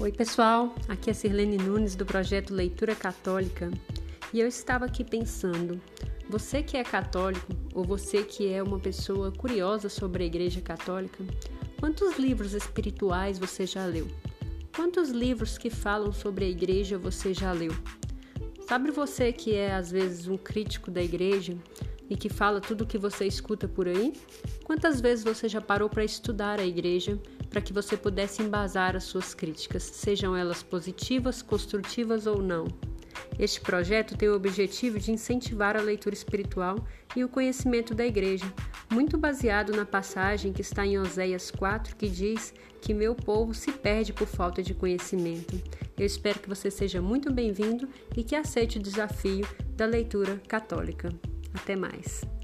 Oi, pessoal. Aqui é Sirlene Nunes do projeto Leitura Católica e eu estava aqui pensando: você que é católico ou você que é uma pessoa curiosa sobre a Igreja Católica, quantos livros espirituais você já leu? Quantos livros que falam sobre a Igreja você já leu? Sabe você que é às vezes um crítico da Igreja e que fala tudo o que você escuta por aí? Quantas vezes você já parou para estudar a Igreja? para que você pudesse embasar as suas críticas, sejam elas positivas, construtivas ou não. Este projeto tem o objetivo de incentivar a leitura espiritual e o conhecimento da Igreja, muito baseado na passagem que está em Oséias 4, que diz que meu povo se perde por falta de conhecimento. Eu espero que você seja muito bem-vindo e que aceite o desafio da leitura católica. Até mais!